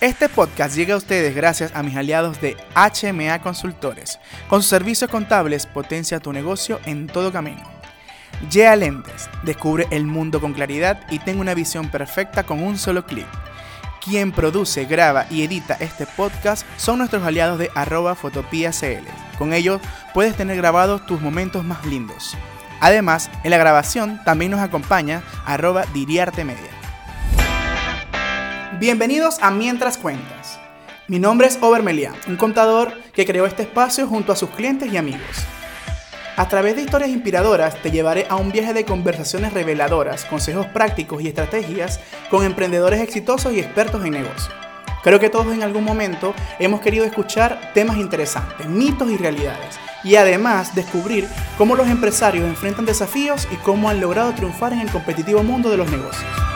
Este podcast llega a ustedes gracias a mis aliados de HMA Consultores. Con sus servicios contables potencia tu negocio en todo camino. Yea Lentes, descubre el mundo con claridad y tenga una visión perfecta con un solo clic. Quien produce, graba y edita este podcast son nuestros aliados de arroba fotopiacl. Con ellos puedes tener grabados tus momentos más lindos. Además, en la grabación también nos acompaña arroba diriarte media. Bienvenidos a Mientras Cuentas. Mi nombre es Obermelian, un contador que creó este espacio junto a sus clientes y amigos. A través de historias inspiradoras te llevaré a un viaje de conversaciones reveladoras, consejos prácticos y estrategias con emprendedores exitosos y expertos en negocio. Creo que todos en algún momento hemos querido escuchar temas interesantes, mitos y realidades, y además descubrir cómo los empresarios enfrentan desafíos y cómo han logrado triunfar en el competitivo mundo de los negocios.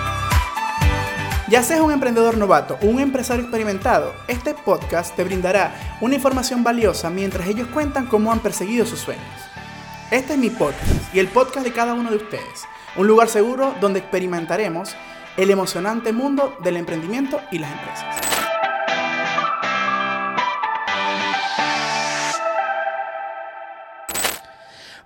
Ya seas un emprendedor novato o un empresario experimentado, este podcast te brindará una información valiosa mientras ellos cuentan cómo han perseguido sus sueños. Este es mi podcast y el podcast de cada uno de ustedes, un lugar seguro donde experimentaremos el emocionante mundo del emprendimiento y las empresas.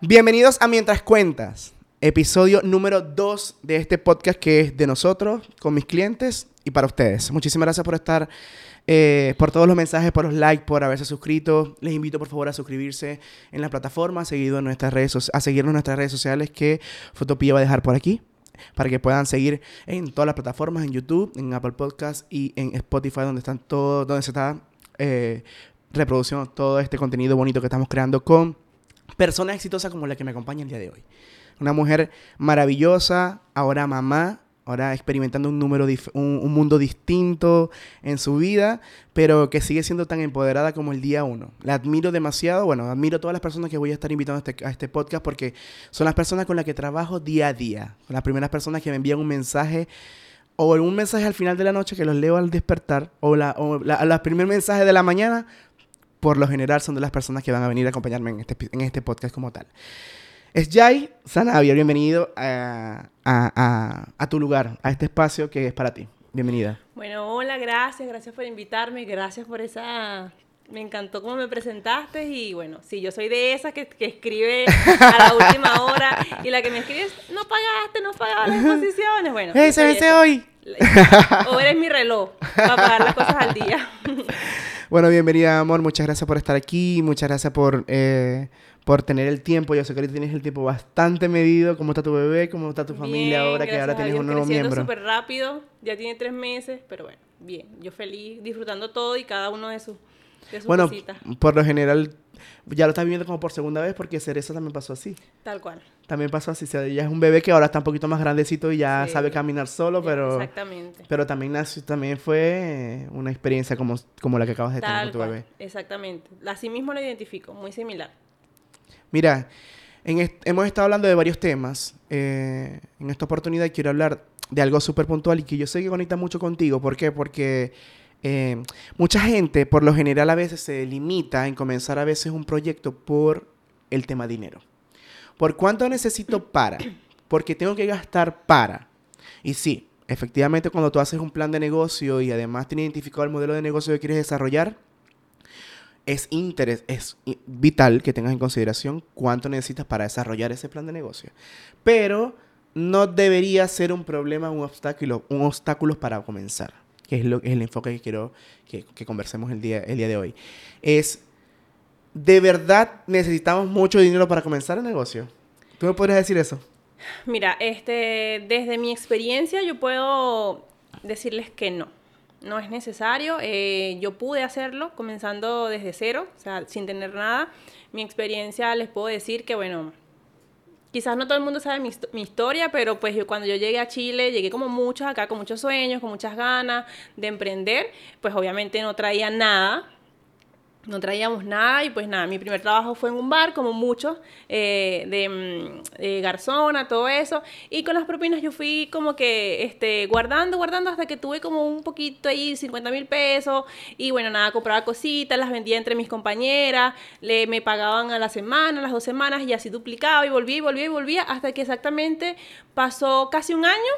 Bienvenidos a Mientras Cuentas episodio número 2 de este podcast que es de nosotros, con mis clientes y para ustedes. Muchísimas gracias por estar, eh, por todos los mensajes, por los likes, por haberse suscrito. Les invito por favor a suscribirse en la plataforma, a, seguido en nuestras redes, a seguirnos en nuestras redes sociales que Fotopía va a dejar por aquí para que puedan seguir en todas las plataformas, en YouTube, en Apple Podcasts y en Spotify, donde están todo, donde se está eh, reproduciendo todo este contenido bonito que estamos creando con personas exitosas como la que me acompaña el día de hoy. Una mujer maravillosa, ahora mamá, ahora experimentando un, número un, mundo distinto en su vida, pero que sigue siendo tan empoderada como el día uno. La admiro demasiado, bueno, admiro a todas las personas que voy a estar invitando a este, a este podcast porque son las personas con las que trabajo día a día, son las primeras personas que me envían un mensaje o un mensaje al final de la noche que los leo al despertar, o, la, o primer mensaje de la mañana, por lo general son de las personas que van a venir a acompañarme en este, en este podcast como tal. Es Jai Sanavia, bienvenido a, tu lugar, a este espacio que es para ti. Bienvenida. Bueno, hola, gracias, gracias por invitarme, gracias por esa... Me encantó cómo me presentaste y bueno, sí, yo soy de esas que, escribe a la última hora y la que me escribe es, no pagaste, no pagaste las exposiciones. Bueno, ese, ese hoy. O eres mi reloj para pagar las cosas al día. Bueno, bienvenida, amor. Muchas gracias por estar aquí. Muchas gracias por, eh, por tener el tiempo. Yo sé que tienes el tiempo bastante medido. ¿Cómo está tu bebé? ¿Cómo está tu familia ahora que ahora tienes un nuevo miembro? súper rápido. Ya tiene tres meses, pero bueno, bien. Yo feliz, disfrutando todo y cada uno de sus, de bueno, por lo general ya lo estás viviendo como por segunda vez porque Cereza también pasó así. Tal cual. También pasó así. O ella es un bebé que ahora está un poquito más grandecito y ya sabe caminar solo, pero... Exactamente. Pero también nació, también fue una experiencia como, como la que acabas de tener con tu bebé. Exactamente. Así mismo lo identifico, muy similar. Mira, hemos estado hablando de varios temas. Eh, en esta oportunidad quiero hablar de algo súper puntual y que yo sé que conecta mucho contigo. ¿Por qué? Porque eh, mucha gente, por lo general, a veces se limita en comenzar a veces un proyecto por el tema dinero. ¿Por cuánto necesito para? Porque tengo que gastar para. Y sí, efectivamente, cuando tú haces un plan de negocio y además tienes identificado el modelo de negocio que quieres desarrollar, es interés, es vital que tengas en consideración cuánto necesitas para desarrollar ese plan de negocio. Pero no debería ser un problema, un obstáculo, un obstáculo para comenzar, que es, lo, es el enfoque que quiero que, que, conversemos el día, el día de hoy. Es, ¿de verdad necesitamos mucho dinero para comenzar el negocio? ¿Tú me podrías decir eso? Mira, este, desde mi experiencia yo puedo decirles que no no es necesario. Eh, yo pude hacerlo comenzando desde cero, o sea, sin tener nada. Mi experiencia les puedo decir que, bueno, quizás no todo el mundo sabe mi, mi, historia, pero pues cuando yo llegué a Chile, llegué como muchos acá, con muchos sueños, con muchas ganas de emprender, pues obviamente no traía nada, no traíamos nada y pues nada, mi primer trabajo fue en un bar, como muchos, eh, mm, de, garzona, todo eso. Y con las propinas yo fui como que este, guardando, guardando hasta que tuve como un poquito ahí, 50 mil pesos. Y bueno, nada, compraba cositas, las vendía entre mis compañeras, le, me pagaban a la semana, a las dos semanas y así duplicaba y volvía y volvía y volvía hasta que exactamente pasó casi un año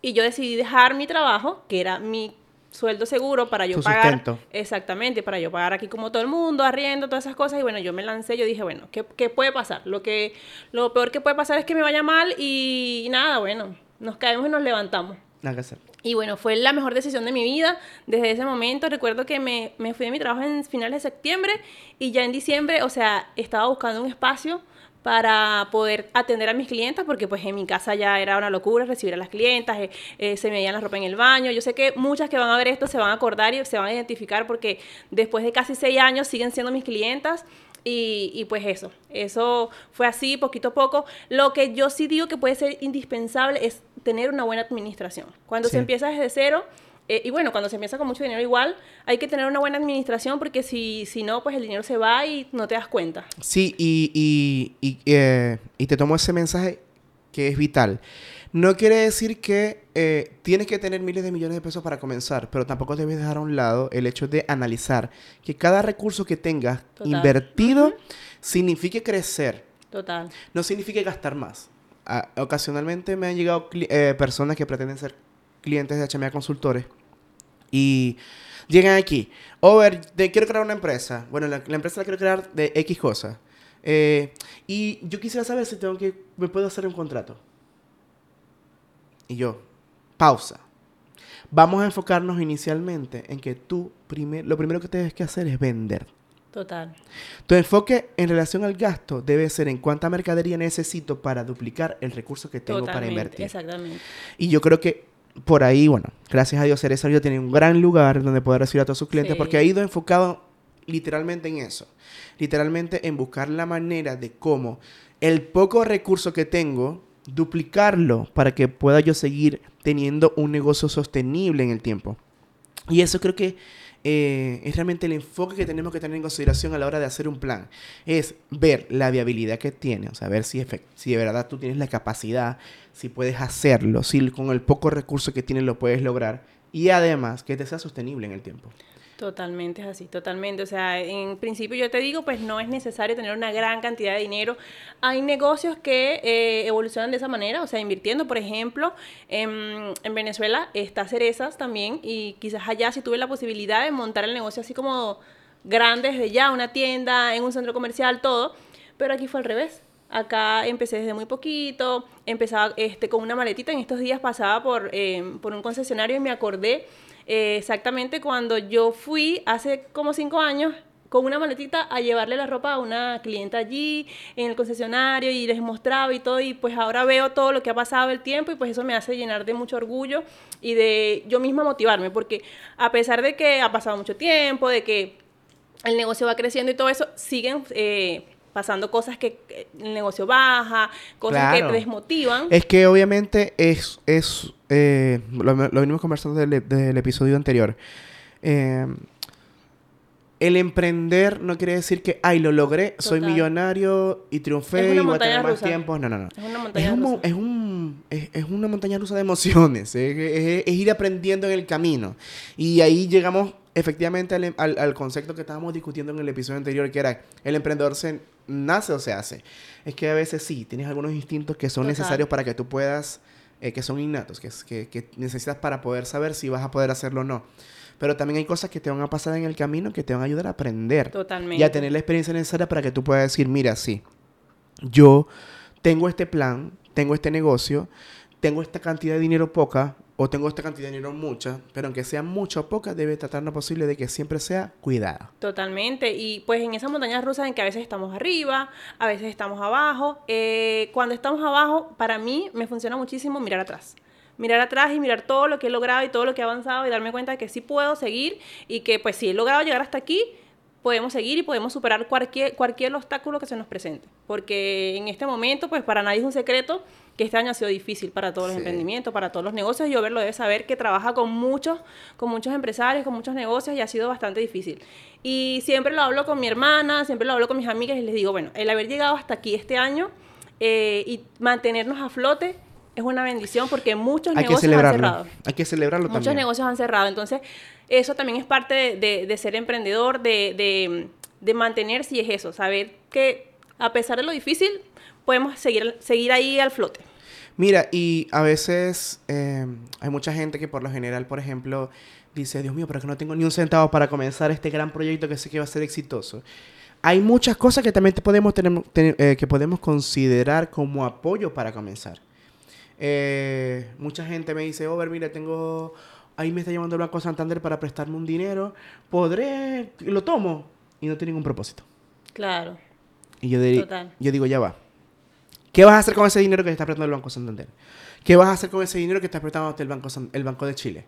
y yo decidí dejar mi trabajo, que era mi sueldo seguro para yo Tu pagar. sustento. Exactamente, para yo pagar aquí como todo el mundo, arriendo, todas esas cosas. Y bueno, yo me lancé, yo dije, bueno, ¿qué, qué puede pasar? Lo, que, lo peor que puede pasar es que me vaya mal y, nada, bueno, nos caemos y nos levantamos. Nada que hacer. Y bueno, fue la mejor decisión de mi vida desde ese momento. Recuerdo que me, me fui de mi trabajo en finales de septiembre y ya en diciembre, o sea, estaba buscando un espacio para poder atender a mis clientas, porque pues en mi casa ya era una locura recibir a las clientas, eh, eh, se me veían la ropa en el baño. Yo sé que muchas que van a ver esto se van a acordar y se van a identificar porque después de casi seis años siguen siendo mis clientas. Y, y, pues eso, eso fue así poquito a poco. Lo que yo sí digo que puede ser indispensable es tener una buena administración. Cuando Sí. se empieza desde cero, eh, y bueno, cuando se empieza con mucho dinero igual, hay que tener una buena administración porque si, si no, pues el dinero se va y no te das cuenta. Sí, y, y, y, eh, y te tomo ese mensaje que es vital. No quiere decir que eh, tienes que tener miles de millones de pesos para comenzar, pero tampoco debes dejar a un lado el hecho de analizar que cada recurso que tengas Total. invertido signifique crecer, Total. no signifique gastar más. Ah, ocasionalmente me han llegado eh, personas que pretenden ser clientes de HMA Consultores y llegan aquí. Over, te quiero crear una empresa. Bueno, la, la empresa la quiero crear de X cosas. Eh, y yo quisiera saber si tengo que, me puedo hacer un contrato. Y yo, pausa. Vamos a enfocarnos inicialmente en que tú, primer, lo primero que tienes que hacer es vender. Total. Tu enfoque en relación al gasto debe ser en cuánta mercadería necesito para duplicar el recurso que tengo para invertir. Exactamente. Y yo creo que por ahí, bueno, gracias a Dios, Cereza Río tiene un gran lugar donde poder recibir a todos sus clientes Sí. porque ha ido enfocado literalmente en eso. Literalmente en buscar la manera de cómo el poco recurso que tengo, duplicarlo para que pueda yo seguir teniendo un negocio sostenible en el tiempo. Y eso creo que eh, es realmente el enfoque que tenemos que tener en consideración a la hora de hacer un plan. Es ver la viabilidad que tiene, o sea, ver si, si de verdad tú tienes la capacidad, si puedes hacerlo, si con el poco recurso que tienes lo puedes lograr y además que te sea sostenible en el tiempo. Totalmente es así, totalmente. O sea, en principio yo te digo, pues no es necesario tener una gran cantidad de dinero. Hay negocios que eh, evolucionan de esa manera, o sea, invirtiendo, por ejemplo, en, en Venezuela está Cerezas también y quizás allá si tuve la posibilidad de montar el negocio así como grande desde ya, una tienda, en un centro comercial, todo, pero aquí fue al revés. Acá empecé desde muy poquito, empezaba este, con una maletita, en estos días pasaba por, eh, por un concesionario y me acordé eh, exactamente cuando yo fui hace como cinco años con una maletita a llevarle la ropa a una clienta allí en el concesionario y les mostraba y todo y pues ahora veo todo lo que ha pasado el tiempo y pues eso me hace llenar de mucho orgullo y de yo misma motivarme porque a pesar de que ha pasado mucho tiempo, de que el negocio va creciendo y todo eso, siguen eh, pasando cosas que el negocio baja, cosas Claro. que te desmotivan. Es que obviamente es, es eh, lo, lo venimos conversando del, del episodio anterior. Eh, el emprender no quiere decir que, ay, lo logré, soy Total. millonario y triunfé y voy a tener más rusa. tiempo. No, no, no. Es una montaña Es, un rusa. es, un- es- es una montaña rusa de emociones. Es, es- es ir aprendiendo en el camino. Y ahí llegamos efectivamente al, al- al concepto que estábamos discutiendo en el episodio anterior, que era el emprendedor se nace o se hace. Es que a veces sí, tienes algunos instintos que son Total. necesarios para que tú puedas, eh, que son innatos, que, es- que, que necesitas para poder saber si vas a poder hacerlo o no. Pero también hay cosas que te van a pasar en el camino que te van a ayudar a aprender. Totalmente. Y a tener la experiencia necesaria para que tú puedas decir, mira, sí, yo tengo este plan, tengo este negocio, tengo esta cantidad de dinero poca o tengo esta cantidad de dinero mucha, pero aunque sea mucha o poca, debe tratar lo posible de que siempre sea cuidada. Totalmente. Y pues en esas montañas rusas en que a veces estamos arriba, a veces estamos abajo. eh, cuando estamos abajo, para mí me funciona muchísimo mirar atrás. Mirar atrás y mirar todo lo que he logrado y todo lo que he avanzado y darme cuenta de que sí puedo seguir y que pues si he logrado llegar hasta aquí, podemos seguir y podemos superar cualquier, cualquier obstáculo que se nos presente. Porque en este momento, pues para nadie es un secreto que este año ha sido difícil para todos los Sí. emprendimientos, para todos los negocios. Yo lo debe saber que trabaja con muchos, con muchos empresarios, con muchos negocios y ha sido bastante difícil. Y siempre lo hablo con mi hermana, siempre lo hablo con mis amigas y les digo, bueno, el haber llegado hasta aquí este año eh, y mantenernos a flote es una bendición porque muchos Hay que negocios han cerrado. Hay que celebrarlo Muchos también. negocios han cerrado. Entonces, eso también es parte de, de- de ser emprendedor, de, de, de mantenerse y es eso, saber que a pesar de lo difícil, podemos seguir, seguir ahí al flote. Mira, y a veces eh, hay mucha gente que por lo general, por ejemplo, dice, Dios mío, pero que no tengo ni un centavo para comenzar este gran proyecto que sé que va a ser exitoso. Hay muchas cosas que también te podemos, tener, eh, que podemos considerar como apoyo para comenzar. Eh, mucha gente me dice, Over, mira, tengo... Ahí me está llamando el Banco Santander para prestarme un dinero. ¿Podré? Lo tomo. Y no tiene ningún propósito. Claro. Y yo, Total. yo digo, ya va. ¿Qué vas a hacer con ese dinero que te está prestando el Banco Santander? ¿Qué vas a hacer con ese dinero que está prestando el Banco, San- el Banco de Chile?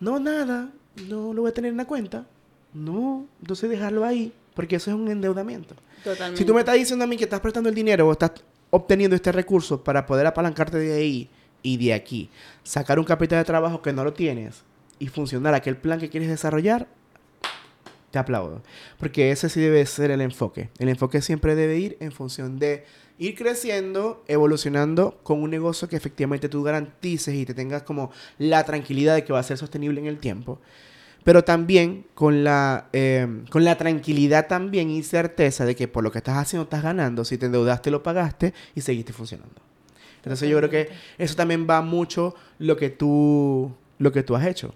No, nada. No lo voy a tener en la cuenta. No. Entonces dejarlo ahí. Porque eso es un endeudamiento. Totalmente. Si tú me estás diciendo a mí que estás prestando el dinero o estás obteniendo este recurso para poder apalancarte de ahí y de aquí, sacar un capital de trabajo que no lo tienes y funcionar aquel plan que quieres desarrollar, te aplaudo. Porque ese sí debe ser el enfoque. El enfoque siempre debe ir en función de ir creciendo, evolucionando con un negocio que efectivamente tú garantices y te tengas como la tranquilidad de que va a ser sostenible en el tiempo. Pero también con la, eh, con la tranquilidad también y certeza de que por lo que estás haciendo estás ganando. Si te endeudaste, lo pagaste y seguiste funcionando. Entonces yo creo que eso también va mucho lo que tú, lo que tú has hecho.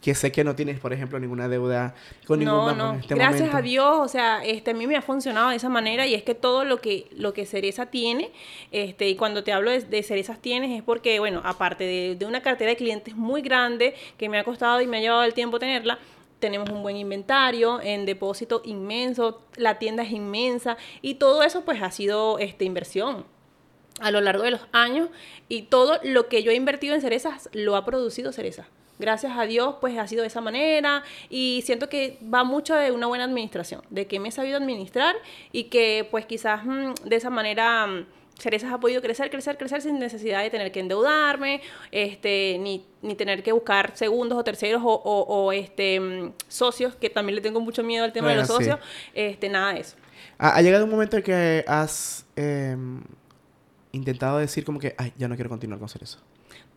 Que sé que no tienes, por ejemplo, ninguna deuda con ningún no, banco no. en este Gracias momento. a Dios, o sea, este, a mí me ha funcionado de esa manera y es que todo lo que, lo que Cereza tiene, este, y cuando te hablo de, de Cerezas tienes es porque, bueno, aparte de, de una cartera de clientes muy grande que me ha costado y me ha llevado el tiempo tenerla, tenemos un buen inventario, en depósito inmenso, la tienda es inmensa y todo eso pues ha sido este, inversión a lo largo de los años y todo lo que yo he invertido en cerezas lo ha producido cereza. Gracias a Dios, pues ha sido de esa manera y siento que va mucho de una buena administración, de que me he sabido administrar y que pues quizás mm, de esa manera mm, Cerezas ha podido crecer, crecer, crecer sin necesidad de tener que endeudarme, este, ni, ni tener que buscar segundos o terceros o, o- o, este, mm, socios, que también le tengo mucho miedo al tema de los sí. socios, este, nada de eso. Ha, ha llegado un momento en que has em, intentado decir como que, ay, ya no quiero continuar con eso.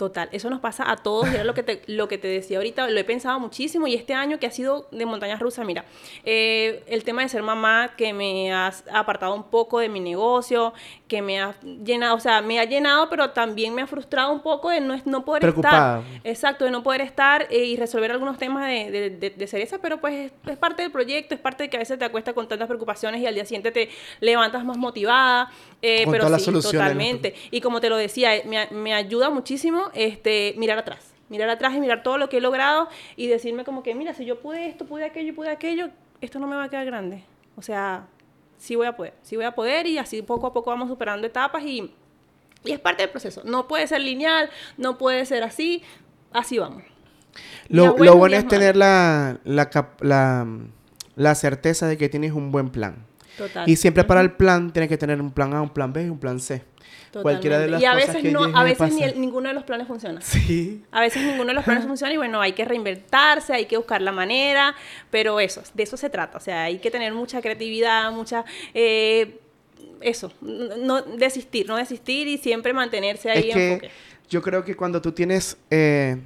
Total, eso nos pasa a todos, y era lo que te, lo que te decía ahorita, lo he pensado muchísimo y este año que ha sido de montañas rusas, mira, eh, el tema de ser mamá que me ha apartado un poco de mi negocio, que me ha llenado, o sea, me ha llenado, pero también me ha frustrado un poco de no, no poder Preocupada. estar. Exacto, de no poder estar eh, y resolver algunos temas de, de, de, de cereza, pero pues es, es parte del proyecto, es parte de que a veces te acuestas con tantas preocupaciones y al día siguiente te levantas más motivada, eh, Con pero sí, totalmente. Y como te lo decía, eh, me, me ayuda muchísimo este, mirar atrás. Mirar atrás y mirar todo lo que he logrado y decirme como que, mira, si yo pude esto, pude aquello y pude aquello, esto no me va a quedar grande. O sea, sí voy a poder, sí voy a poder y así poco a poco vamos superando etapas y, y es parte del proceso. No puede ser lineal, no puede ser así, así vamos. Lo, bueno es tener la, la, cap- la, la certeza de que tienes un buen plan. Total. Y siempre para el plan tienes que tener un plan A, un plan B y un plan C. Cualquiera de las Totalmente. y a cosas veces que no, a veces ni el- ninguno de los planes funciona. Sí. A veces ninguno de los planes funciona y bueno, hay que reinventarse, hay que buscar la manera, pero eso, de eso se trata. O sea, hay que tener mucha creatividad, mucha... eh, eso, no desistir, no desistir y siempre mantenerse ahí Es que enfoque. yo creo que cuando tú tienes eh,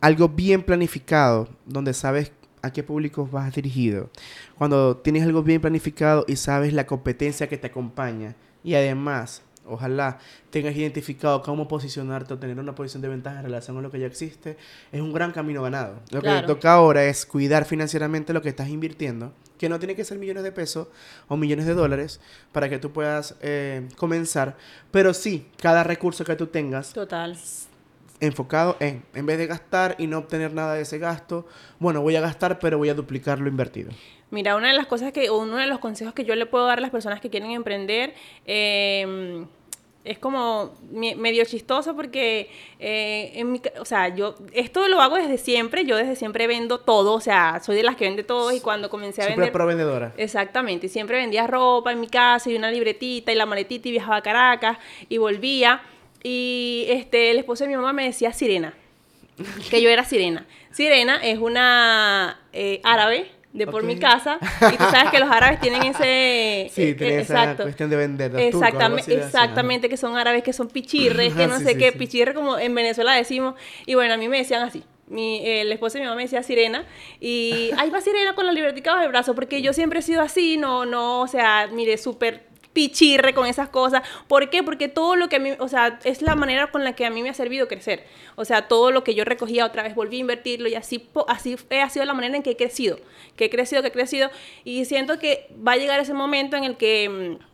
algo bien planificado, donde sabes a qué público vas dirigido, cuando tienes algo bien planificado y sabes la competencia que te acompaña, y además, ojalá tengas identificado cómo posicionarte o tener una posición de ventaja en relación a lo que ya existe, es un gran camino ganado. Lo que te toca ahora es cuidar financieramente lo que estás invirtiendo, que no tiene que ser millones de pesos o millones de dólares para que tú puedas eh, comenzar, pero sí, cada recurso que tú tengas Total. enfocado en, en vez de gastar y no obtener nada de ese gasto, bueno, voy a gastar, pero voy a duplicar lo invertido. Mira, una de las cosas que, uno de los consejos que yo le puedo dar a las personas que quieren emprender, eh, es como me- medio chistoso porque, eh, en mi o sea, yo esto lo hago desde siempre, yo desde siempre vendo todo, o sea, soy de las que vende todo y cuando comencé a Siempre vender... pro vendedora. Exactamente, y siempre vendía ropa en mi casa y una libretita y la maletita y viajaba a Caracas y volvía. Y este, el esposo de mi mamá me decía Sirena, que yo era Sirena. Sirena es una eh, árabe de por mi casa y tú sabes que los árabes tienen ese... Sí, eh, tiene eh, esa cuestión de vender. los Exactamente, exactamente, que son árabes, que son pichirres, que no Sí, sé sí, qué, sí. pichirre como en Venezuela decimos. Y bueno, a mí me decían así. Mi, el esposo de mi mamá me decía Sirena. Y ahí va Sirena con la libretica bajo el brazo, porque yo siempre he sido así, no, no, o sea, mire, súper pichirre con esas cosas. ¿Por qué? Porque todo lo que a mí, o sea, es la manera con la que a mí me ha servido crecer. O sea, todo lo que yo recogía otra vez volví a invertirlo y así, así ha sido la manera en que he crecido, que he crecido, que he crecido. Y siento que va a llegar ese momento en el que mm,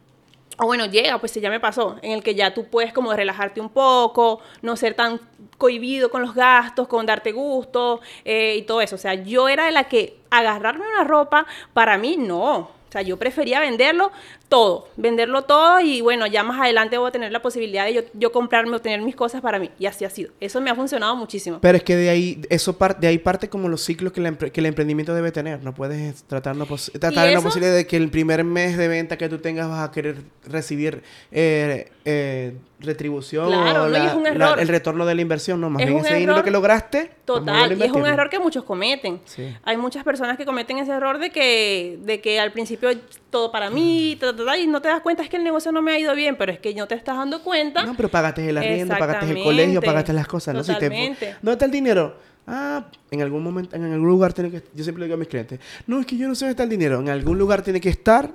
o bueno, llega, pues ya me pasó, en el que ya tú puedes como relajarte un poco, no ser tan cohibido con los gastos, con darte gusto eh, y todo eso. O sea, yo era de la que agarrarme una ropa, para mí no. Sea, yo prefería venderlo todo, venderlo todo y bueno, ya más adelante voy a tener la posibilidad de yo, yo comprarme o tener mis cosas para mí. Y así ha sido. Eso me ha funcionado muchísimo. Pero es que de ahí, eso de ahí parte como los ciclos que, que el emprendimiento debe tener. No puedes tratar, no tratar la posibilidad de que el primer mes de venta que tú tengas vas a querer recibir eh, eh, retribución o el retorno de la inversión. No, más bien ese dinero que lograste. Total, y es un error que muchos cometen. Hay muchas personas que cometen ese error de que, de que al principio todo para mí, y no te das cuenta es que el negocio no me ha ido bien, pero es que no te estás dando cuenta. No, pero pagaste el arriendo, pagaste el colegio, pagaste las cosas, ¿no? Totalmente. ¿Dónde está el dinero? Ah, en algún momento, en algún lugar tiene que... Yo siempre le digo a mis clientes, no, es que yo no sé dónde está el dinero. En algún lugar tiene que estar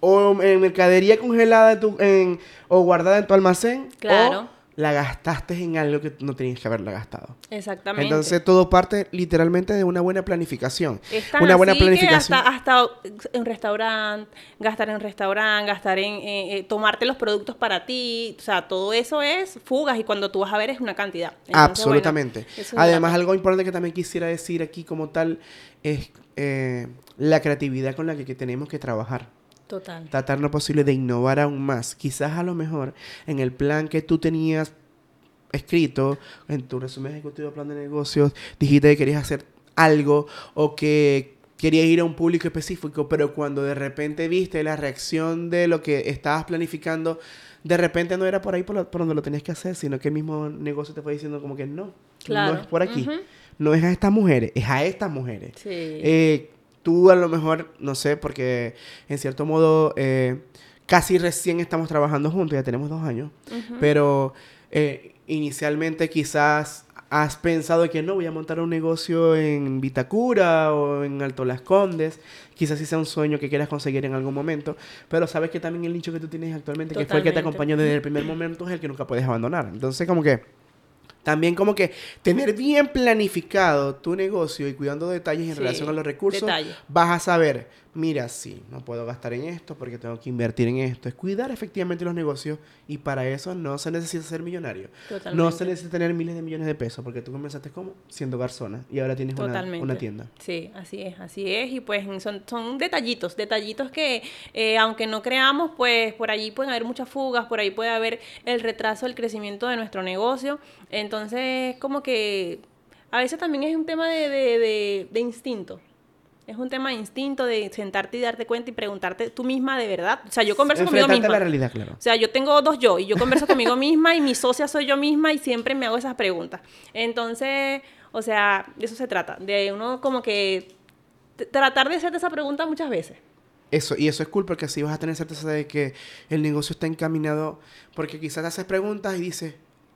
o en mercadería congelada tu, en, o guardada en tu almacén. Claro la gastaste en algo que no tenías que haberla gastado. Exactamente. Entonces todo parte literalmente de una buena planificación. una buena planificación. Que hasta, hasta en restaurante, gastar en restaurante, gastar en eh, eh, tomarte los productos para ti, o sea, todo eso es fugas y cuando tú vas a ver es una cantidad. Absolutamente. Además, algo importante que también quisiera decir aquí como tal es eh, la creatividad con la que tenemos que trabajar. Total. Tratar lo posible de innovar aún más. Quizás a lo mejor en el plan que tú tenías escrito, en tu resumen ejecutivo plan de negocios, dijiste que querías hacer algo o que querías ir a un público específico, pero cuando de repente viste la reacción de lo que estabas planificando, de repente no era por ahí por, donde lo tenías que hacer, sino que el mismo negocio te fue diciendo como que no, no es por aquí, no es a estas mujeres, es a estas mujeres. Sí. Eh, tú a lo mejor, no sé, porque en cierto modo eh, casi recién estamos trabajando juntos, ya tenemos dos años, pero eh, inicialmente quizás has pensado que no, voy a montar un negocio en Vitacura o en Alto Las Condes, quizás sí sea un sueño que quieras conseguir en algún momento, pero sabes que también el nicho que tú tienes actualmente, que fue el que te acompañó desde el primer momento, es el que nunca puedes abandonar. Entonces como que también como que tener bien planificado tu negocio y cuidando detalles en relación a los recursos, vas a saber mira, sí, no puedo gastar en esto porque tengo que invertir en esto. Es cuidar efectivamente los negocios y para eso no se necesita ser millonario. No se necesita tener miles de millones de pesos porque tú comenzaste como siendo garzona y ahora tienes una, tienda. Sí, así es, así es. Y pues son, son detallitos, detallitos que eh, aunque no creamos, pues por allí pueden haber muchas fugas, por ahí puede haber el retraso del crecimiento de nuestro negocio. Entonces, como que a veces también es un tema de, de, de instinto. Es un tema de instinto, de sentarte y darte cuenta y preguntarte tú misma de verdad. O sea, yo converso conmigo misma. la realidad, claro. O sea, yo tengo dos yo y yo converso conmigo misma y mi socia soy yo misma y siempre me hago esas preguntas. Entonces, o sea, de eso se trata. De uno como que tratar de hacerte esa pregunta muchas veces. Eso, y eso es cool porque así vas a tener certeza de que el negocio está encaminado. Porque quizás te haces preguntas y dices,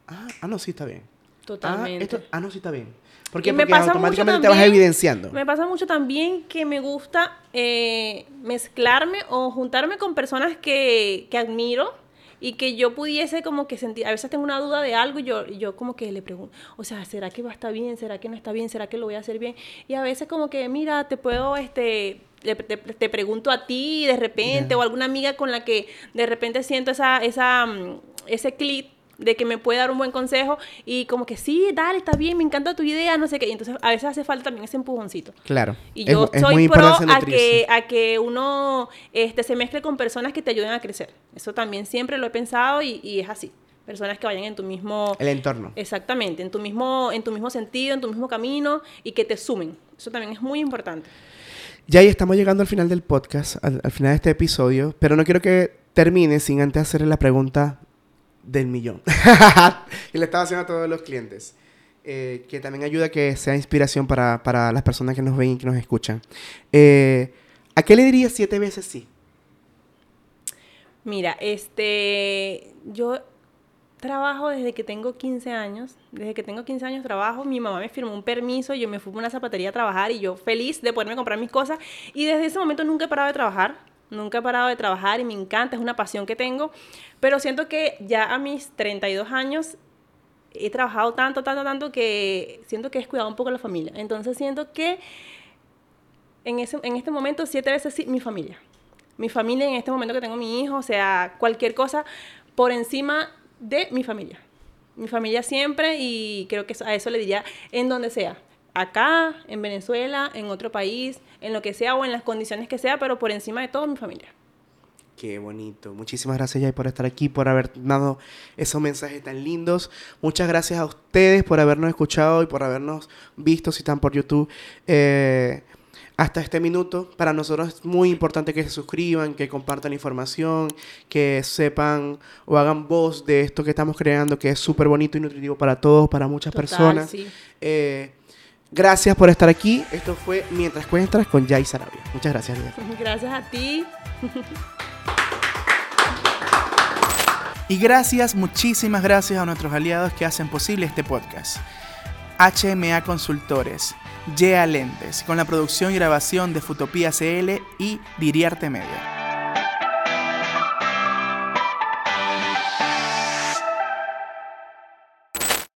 ah, ah no, sí está bien. Totalmente. Ah, ah no, sí está bien. Porque automáticamente te vas evidenciando. Me pasa mucho también que me gusta eh, mezclarme o juntarme con personas que, que, admiro y que yo pudiese como que sentir, a veces tengo una duda de algo y yo, yo como que le pregunto, o sea, ¿será que va a estar bien? ¿Será que no está bien? ¿Será que lo voy a hacer bien? Y a veces como que, mira, te puedo, este, te, pregunto a ti de repente o alguna amiga con la que de repente siento esa, esa, mm, ese clip de que me puede dar un buen consejo y como que sí, dale, está bien, me encanta tu idea, no sé qué. Y entonces a veces hace falta también ese empujoncito. Claro. Y yo soy pro a que, a que uno este, se mezcle con personas que te ayuden a crecer. Eso también siempre lo he pensado y, y es así personas que vayan en tu mismo el entorno exactamente en tu mismo en tu mismo sentido en tu mismo camino y que te sumen eso también es muy importante ya ahí estamos llegando al final del podcast al, al final de este episodio pero no quiero que termine sin antes hacerle la pregunta del millón. y le estaba haciendo a todos los clientes. Eh, que también ayuda a que sea inspiración para, las personas que nos ven y que nos escuchan. Eh, ¿A qué le dirías siete veces sí? Mira, este, yo trabajo desde que tengo 15 años. Desde que tengo 15 años trabajo. Mi mamá me firmó un permiso, yo me fui a una zapatería a trabajar y yo feliz de poderme comprar mis cosas. Y desde ese momento nunca he parado de trabajar. Nunca he parado de trabajar y me encanta, es una pasión que tengo. Pero siento que ya a mis 32 años he trabajado tanto, tanto, tanto que siento que he descuidado un poco la familia. Entonces siento que en, ese, en este momento siete veces sí, mi familia. Mi familia en este momento que tengo mi hijo, o sea, cualquier cosa por encima de mi familia. Mi familia siempre y creo que a eso le diría en donde sea. Acá, en Venezuela, en otro país, en lo que sea o en las condiciones que sea, pero por encima de todo mi familia. Qué bonito. Muchísimas gracias, Jay, por estar aquí, por haber dado esos mensajes tan lindos. Muchas gracias a ustedes por habernos escuchado y por habernos visto si están por YouTube. Eh, hasta este minuto. Para nosotros es muy importante que se suscriban, que compartan información, que sepan o hagan voz de esto que estamos creando, que es súper bonito y nutritivo para todos, para muchas personas. Eh, gracias por estar aquí. Esto fue Mientras Cuentas con Jay Sarabia. Muchas gracias, Gracias a ti. Y gracias, muchísimas gracias a nuestros aliados que hacen posible este podcast. HMA Consultores, Yea Lentes, con la producción y grabación de Futopía CL y Diriarte Media.